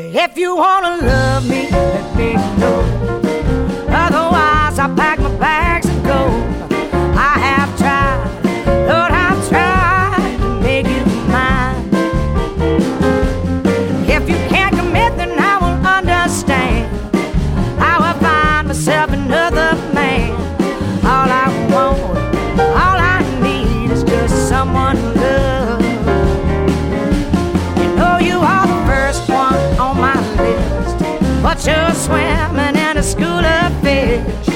If you wanna love me, you're swimming in a school of fish.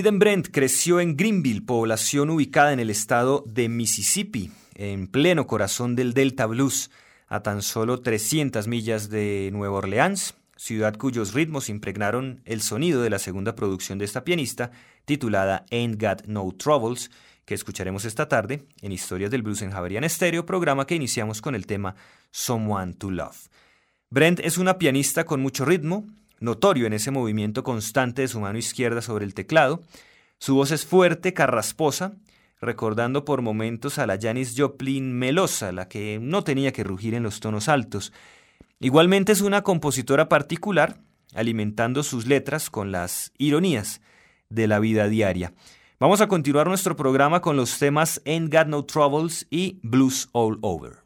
Eden Brent creció en Greenville, población ubicada en el estado de Mississippi, en pleno corazón del Delta Blues, a tan solo 300 millas de Nueva Orleans, ciudad cuyos ritmos impregnaron el sonido de la segunda producción de esta pianista, titulada Ain't Got No Troubles, que escucharemos esta tarde en Historias del Blues en Javerian Estéreo, programa que iniciamos con el tema Someone to Love. Brent es una pianista con mucho ritmo, notorio en ese movimiento constante de su mano izquierda sobre el teclado. Su voz es fuerte, carrasposa, recordando por momentos a la Janis Joplin melosa, la que no tenía que rugir en los tonos altos. Igualmente es una compositora particular, alimentando sus letras con las ironías de la vida diaria. Vamos a continuar nuestro programa con los temas Ain't Got No Troubles y Blues All Over.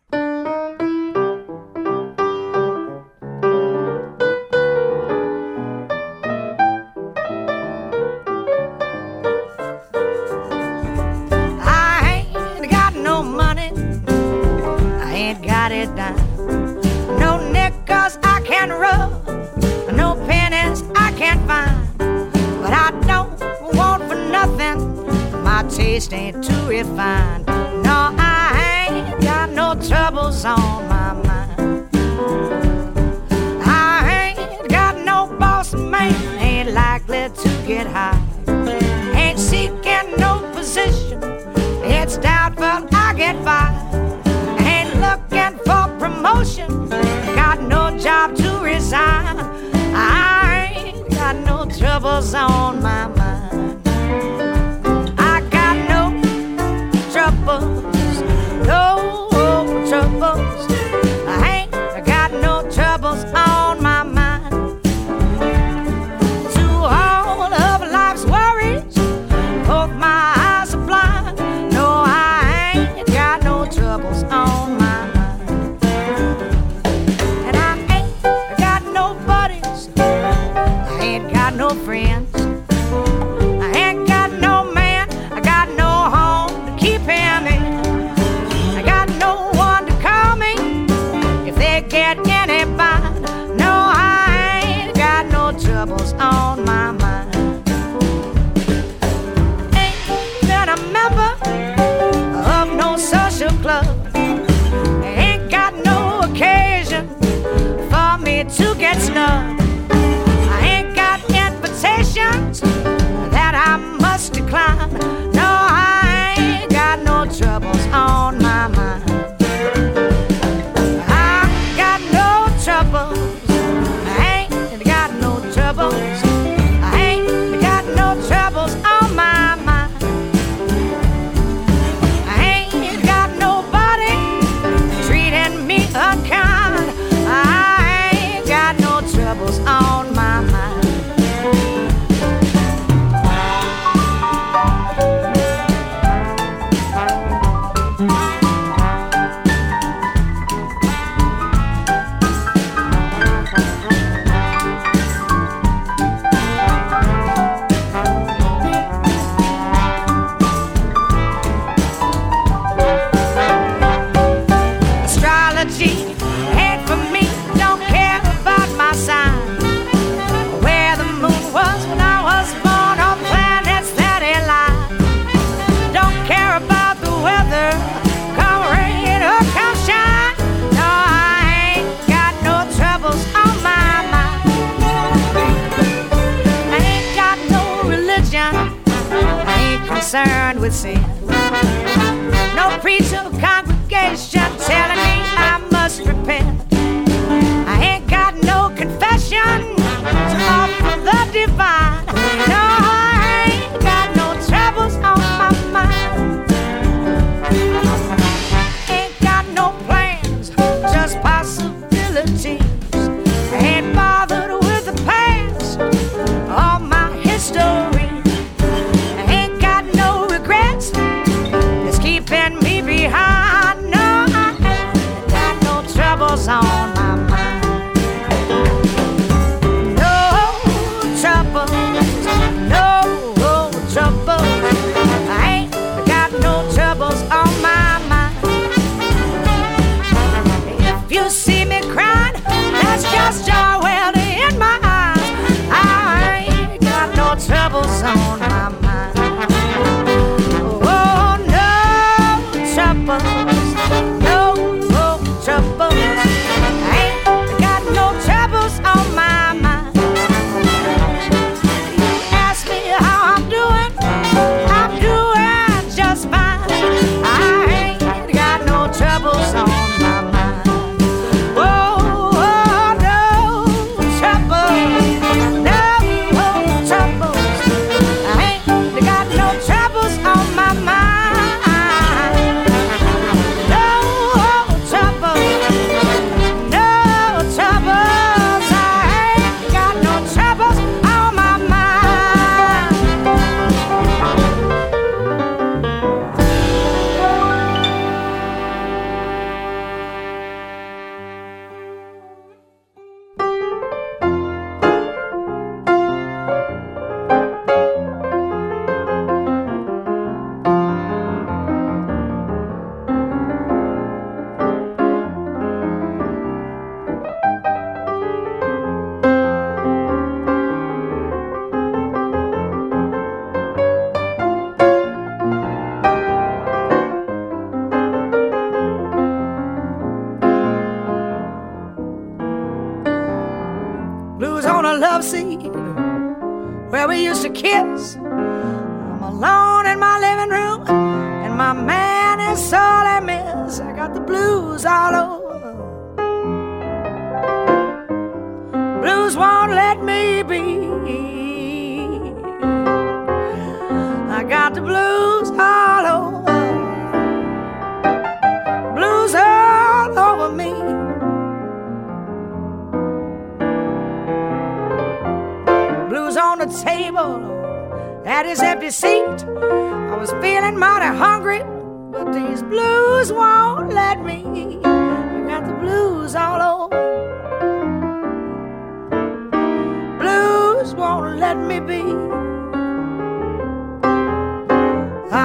Pennies I can find. But I don't want for nothing. My taste ain't too refined. No, I ain't got no troubles on my mind. I ain't got no boss man. Ain't likely to get high. Ain't seeking no position. It's doubtful I get by. Ain't looking for promotion. Got no job to resign. Troubles on my mind. cloud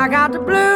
got the blues.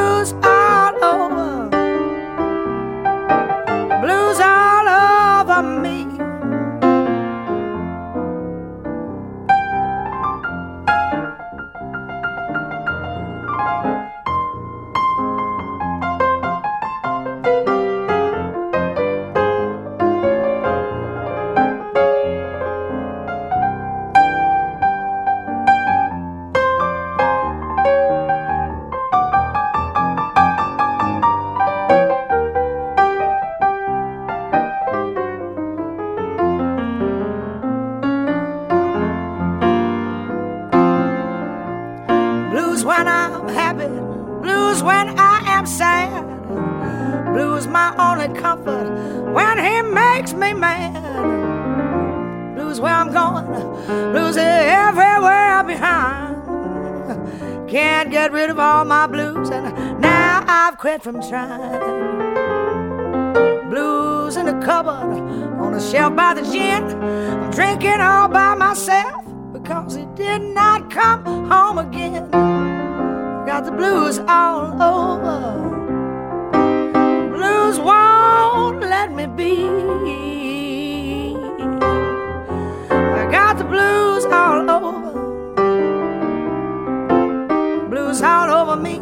from trying. Blues in the cupboard, on a shelf by the gin. I'm drinking all by myself because he did not come home again. Got the blues all over. Blues won't let me be. I got the blues all over. Blues all over me.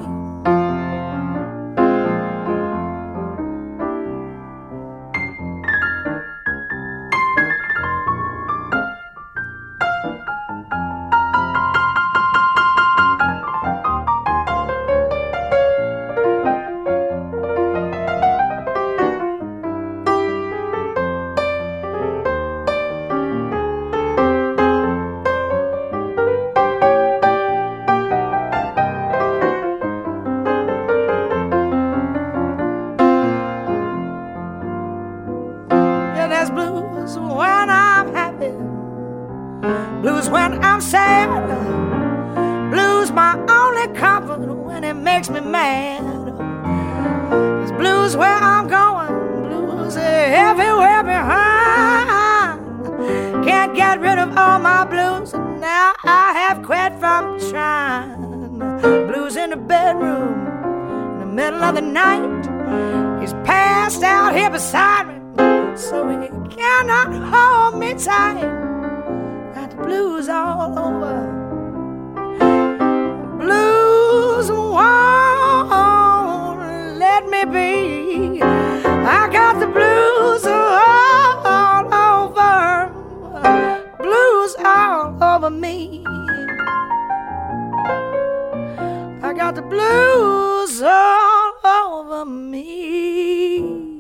got the blues all over me.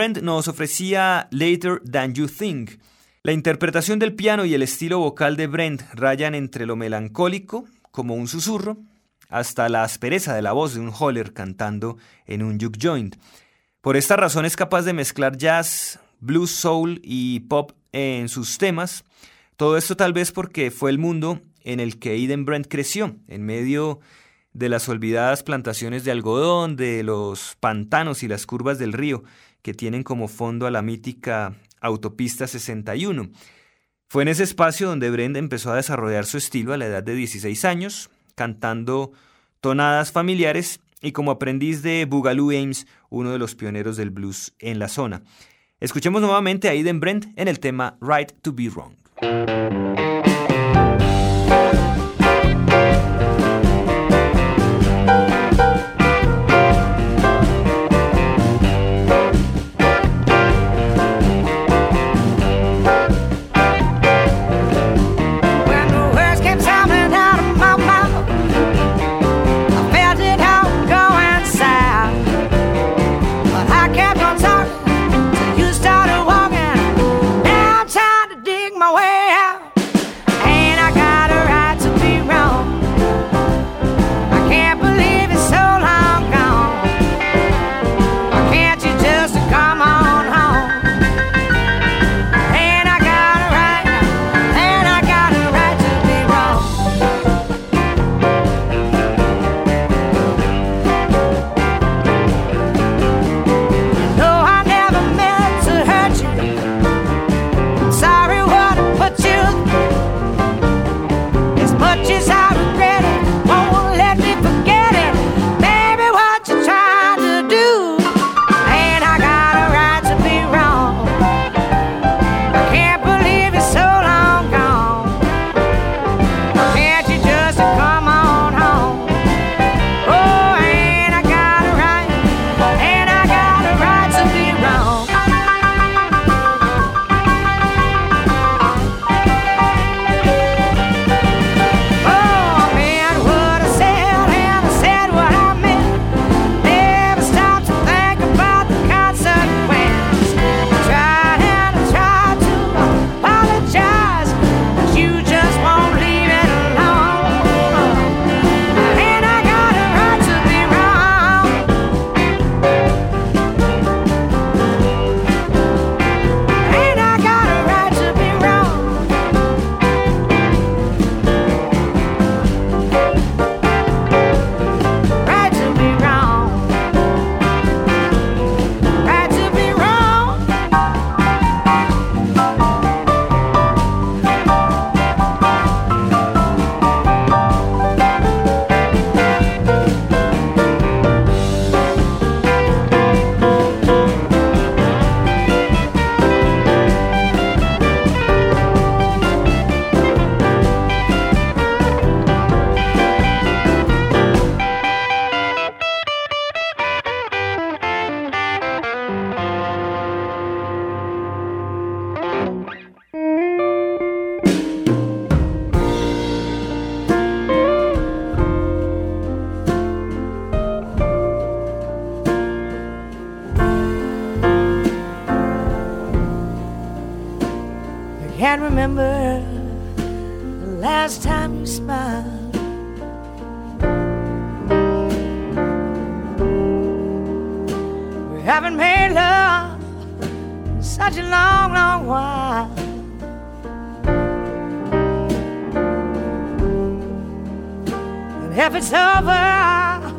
Brent nos ofrecía Later Than You Think. La interpretación del piano y el estilo vocal de Brent rayan entre lo melancólico, como un susurro, hasta la aspereza de la voz de un holler cantando en un juke joint. Por esta razón es capaz de mezclar jazz, blues, soul y pop en sus temas. Todo esto tal vez porque fue el mundo en el que Eden Brent creció, en medio de las olvidadas plantaciones de algodón, de los pantanos y las curvas del río que tienen como fondo a la mítica Autopista 61. Fue en ese espacio donde Brenda empezó a desarrollar su estilo a la edad de 16 años, cantando tonadas familiares y como aprendiz de Boogaloo Ames, uno de los pioneros del blues en la zona. Escuchemos nuevamente a Eden Brent en el tema Right to Be Wrong. remember the last time you smiled. We haven't made love in such a long, long while. And if it's over,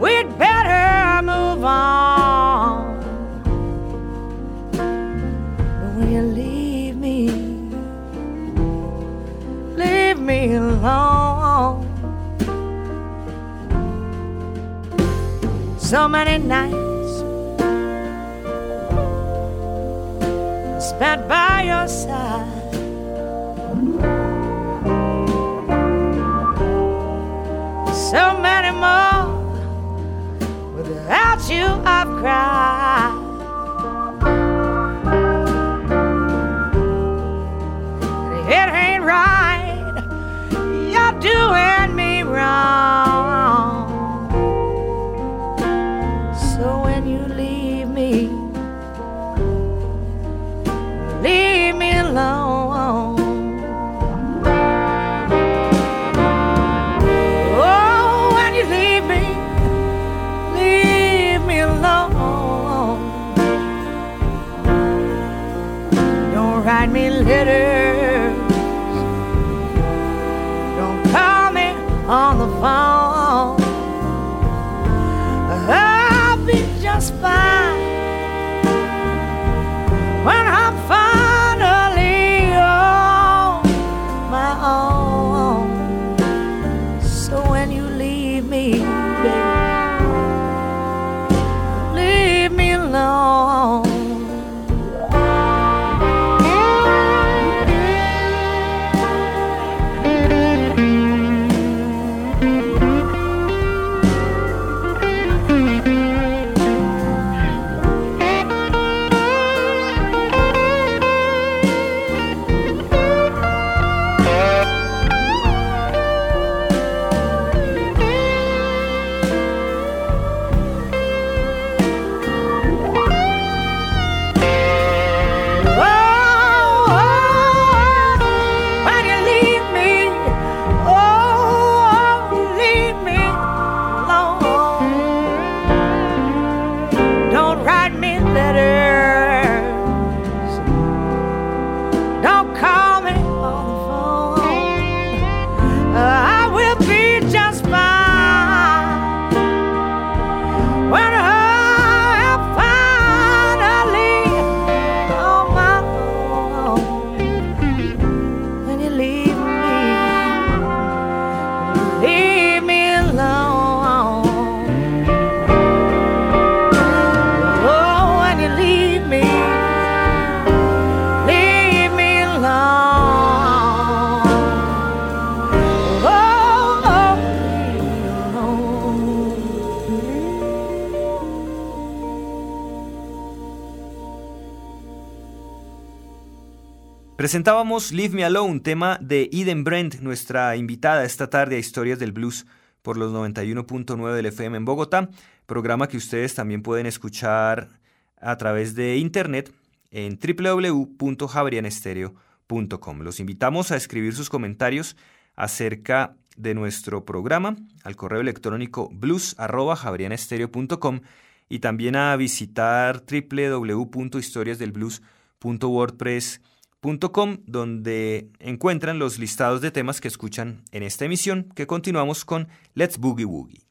we'd better move on. So many nights spent by your side. So many more without you, I've cried. Presentábamos Leave Me Alone, tema de Eden Brent, nuestra invitada esta tarde a Historias del Blues por los 91.9 del FM en Bogotá, programa que ustedes también pueden escuchar a través de internet en www.javerianestereo.com. Los invitamos a escribir sus comentarios acerca de nuestro programa al correo electrónico blues.javerianestereo.com y también a visitar www.historiasdelblues.wordpress.com donde encuentran los listados de temas que escuchan en esta emisión que continuamos con Let's Boogie Woogie.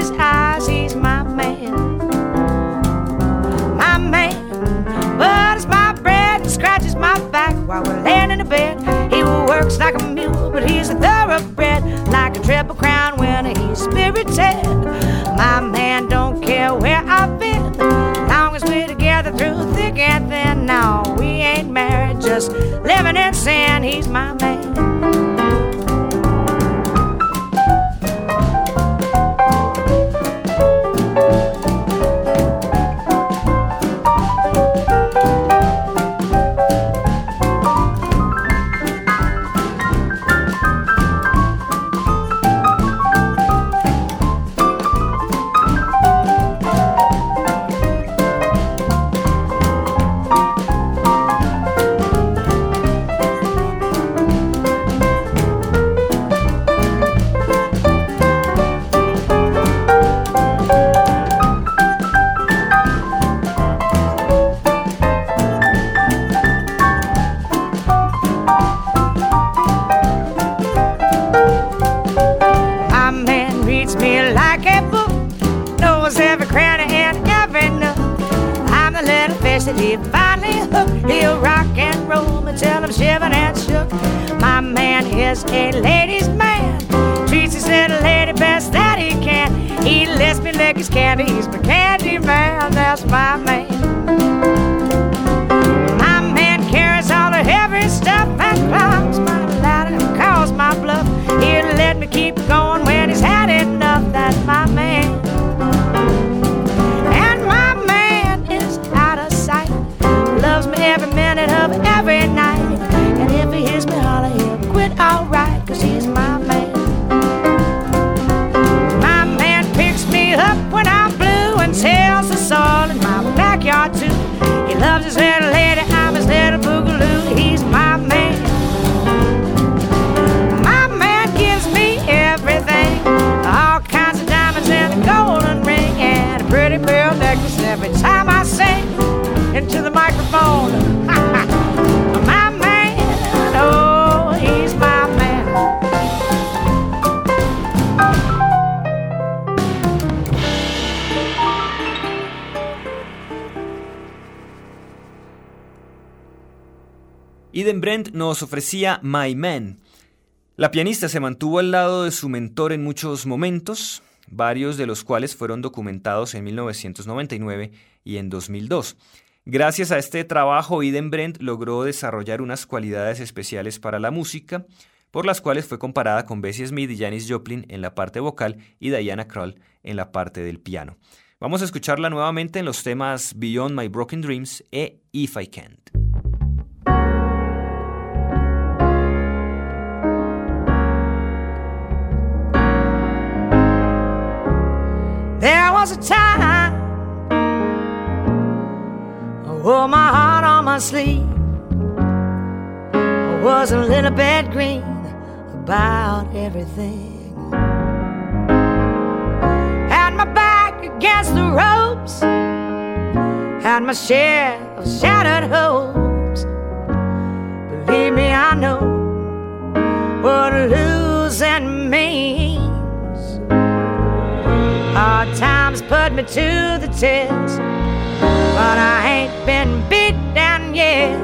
His eyes. He's my man, my man. But my bread and scratches my back while we're laying in the bed. He works like a mule, but he's a thoroughbred, like a triple crown winner. He's spirited. My man don't care where I've been, long as we're together through thick and thin. No, we ain't married, just living in sin. He's my man. Eden Brent nos ofrecía My Man. La pianista se mantuvo al lado de su mentor en muchos momentos, varios de los cuales fueron documentados en 1999 y en 2002. Gracias a este trabajo, Eden Brent logró desarrollar unas cualidades especiales para la música, por las cuales fue comparada con Bessie Smith y Janis Joplin en la parte vocal y Diana Krall en la parte del piano. Vamos a escucharla nuevamente en los temas Beyond My Broken Dreams e If I Can't. Was a time I wore my heart on my sleeve. I was a little bit green about everything. Had my back against the ropes, had my share of shattered hopes. Believe me, I know what losing means. Hard times put me to the test, but I ain't been beat down yet.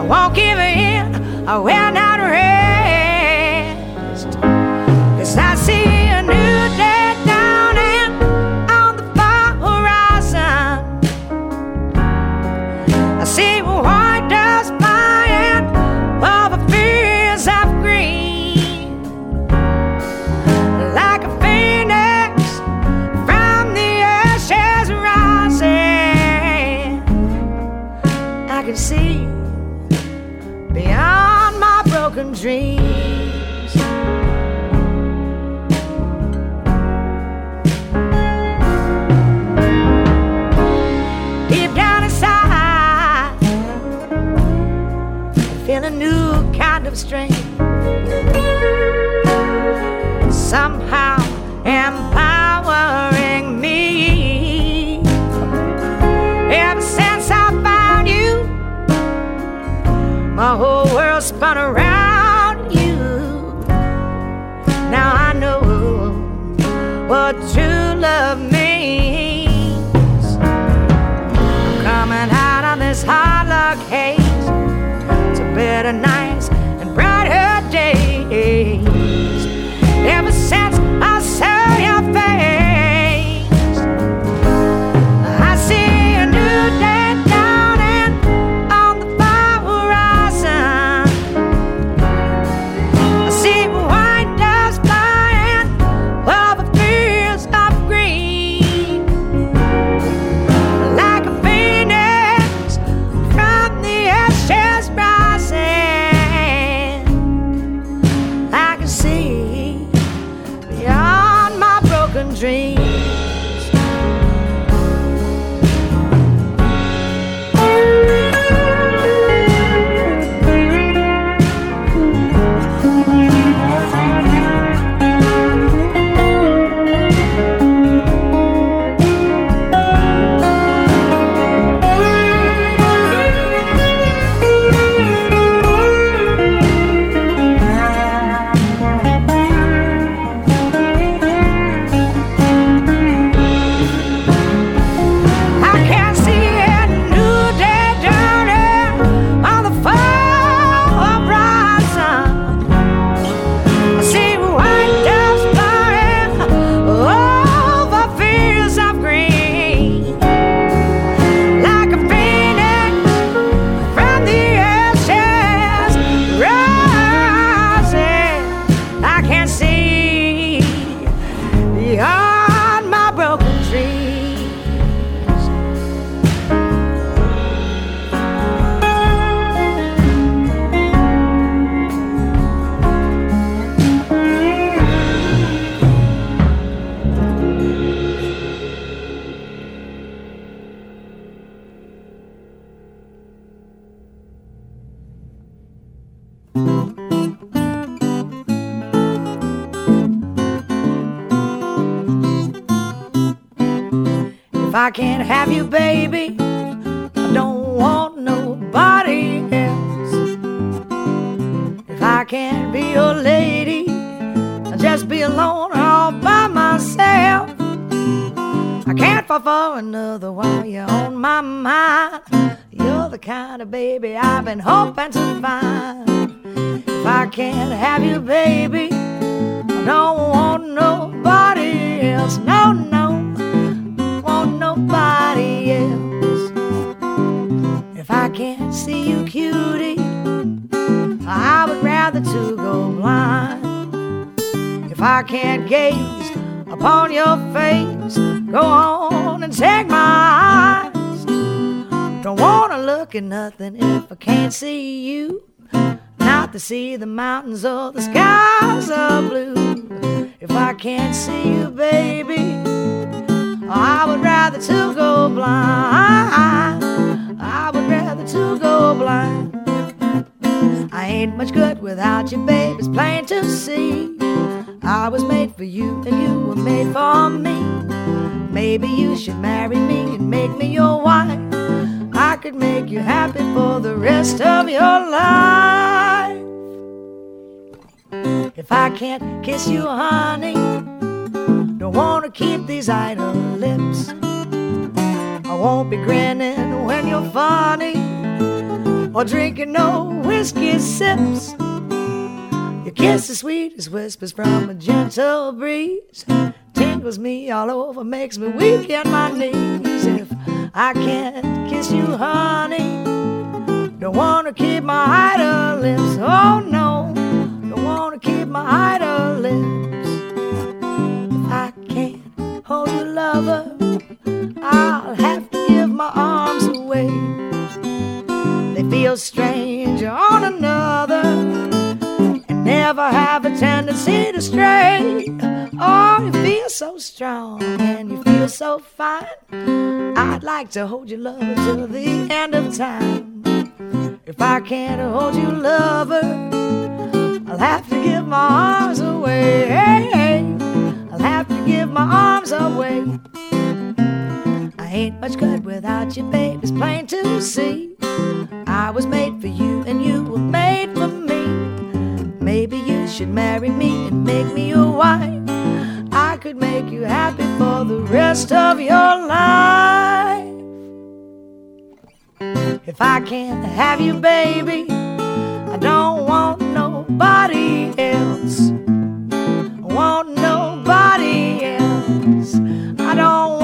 I won't give in, I will not rest. Beyond my broken dreams. Deep down inside, I feel a new kind of strength. For another while you're on my mind. You're the kind of baby I've been hoping to find. If I can't have you, baby, I don't want nobody else. No, no, want nobody else. If I can't see you, cutie, I would rather to go blind. If I can't gaze upon your face, go on and take my eyes. Don't wanna look at nothing if I can't see you. Not to see the mountains or the skies are blue. If I can't see you, baby, I would rather to go blind. I would rather to go blind. I ain't much good without you, babe. It's plain to see. I was made for you, and you were made for me. Maybe you should marry me and make me your wife. I could make you happy for the rest of your life. If I can't kiss you, honey, don't wanna keep these idle lips. I won't be grinning when you're funny or drinking no whiskey sips. Your kiss is sweet as whispers from a gentle breeze. Tingles me all over, makes me weak in my knees. If I can't kiss you, honey, don't wanna keep my idle lips. Oh no, don't wanna keep my idle lips. If I can't hold you, lover, I'll have to give my arms away. Feel strange on another and never have a tendency to stray. Oh, you feel so strong and you feel so fine. I'd like to hold you, lover, till the end of time. If I can't hold you, lover, I'll have to give my arms away. I'll have to give my arms away. Ain't much good without you, babe. It's plain to see. I was made for you, and you were made for me. Maybe you should marry me and make me your wife. I could make you happy for the rest of your life. If I can't have you, baby, I don't want nobody else. I want nobody else. I don't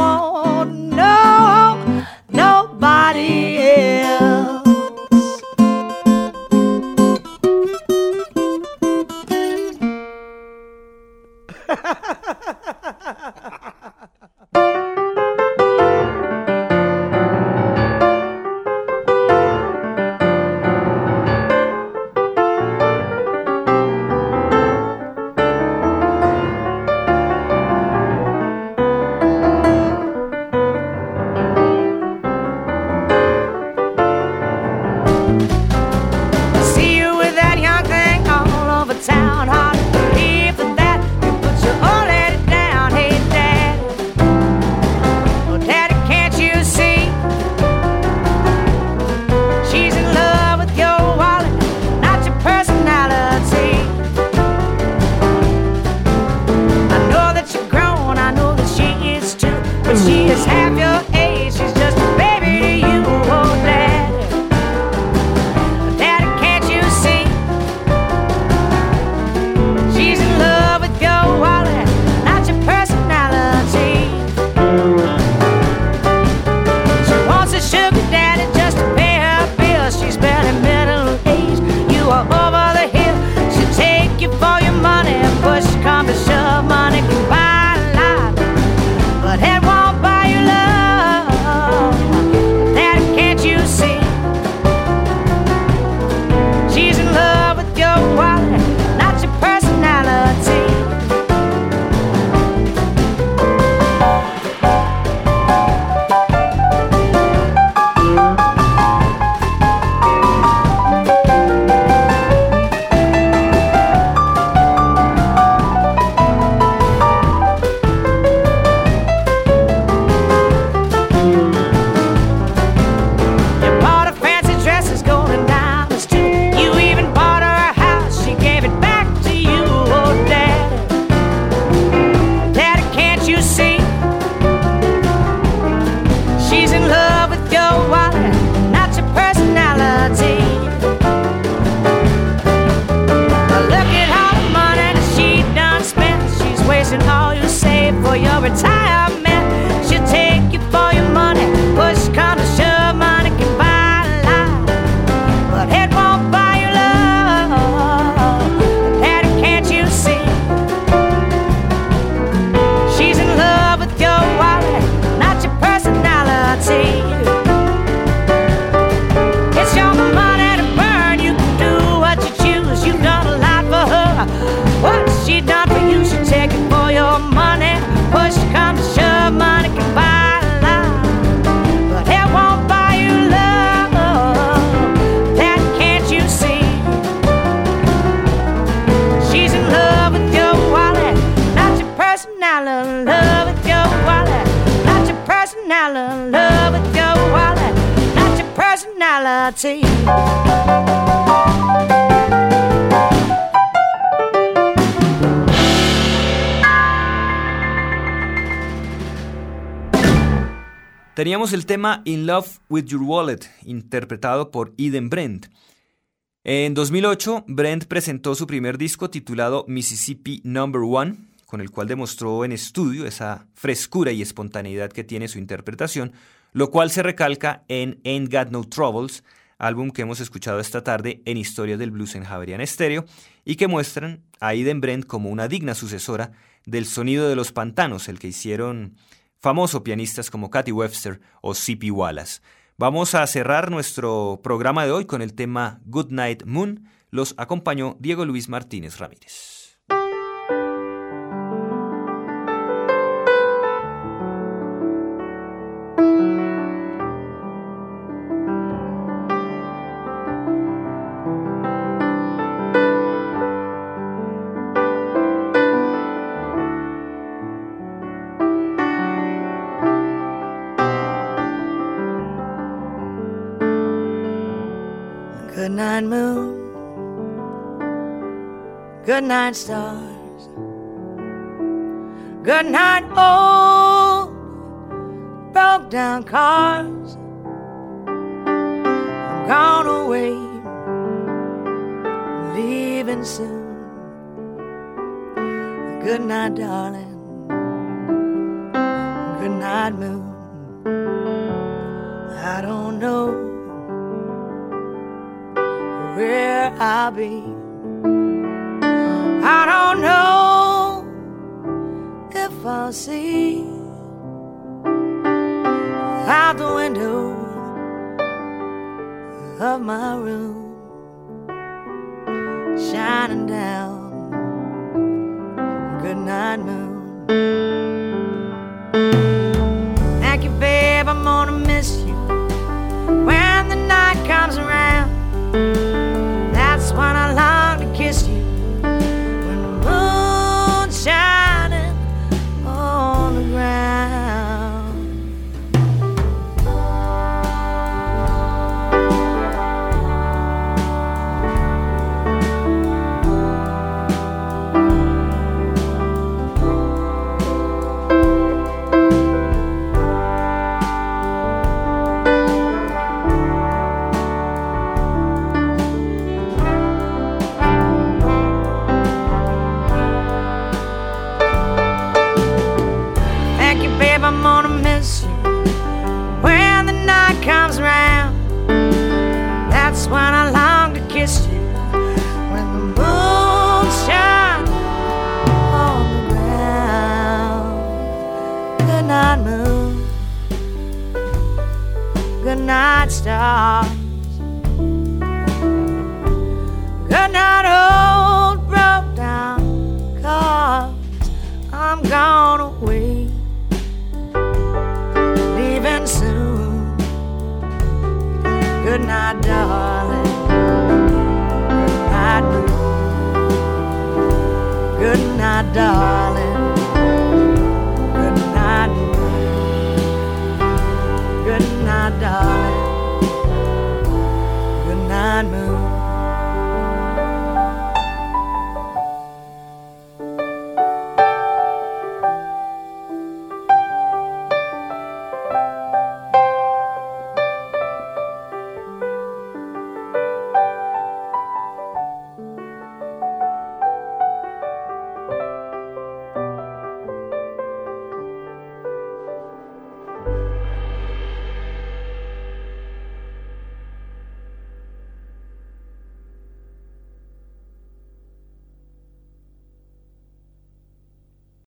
Love wallet. Love your wallet. Teníamos el tema In Love with Your Wallet, interpretado por Eden Brent. En 2008, Brent presentó su primer disco titulado Mississippi Number One, con el cual demostró en estudio esa frescura y espontaneidad que tiene su interpretación, lo cual se recalca en Ain't Got No Troubles, álbum que hemos escuchado esta tarde en Historia del Blues en Javerian Stereo, y que muestran a Eden Brent como una digna sucesora del sonido de los pantanos, el que hicieron famosos pianistas como Cathy Webster o C.P. Wallace. Vamos a cerrar nuestro programa de hoy con el tema Good Night Moon. Los acompañó Diego Luis Martínez Ramírez. Good night, stars. Good night, old broke down cars. I'm gone away, leaving soon. Good night, darling. Good night, moon. I don't know where I'll be. I don't know if I'll see out the window of my room shining down. Good night, moon. Night, stars. Good night, old broke down cars. I'm gone away, leaving soon. Good night, darling. Good night. Good night, darling.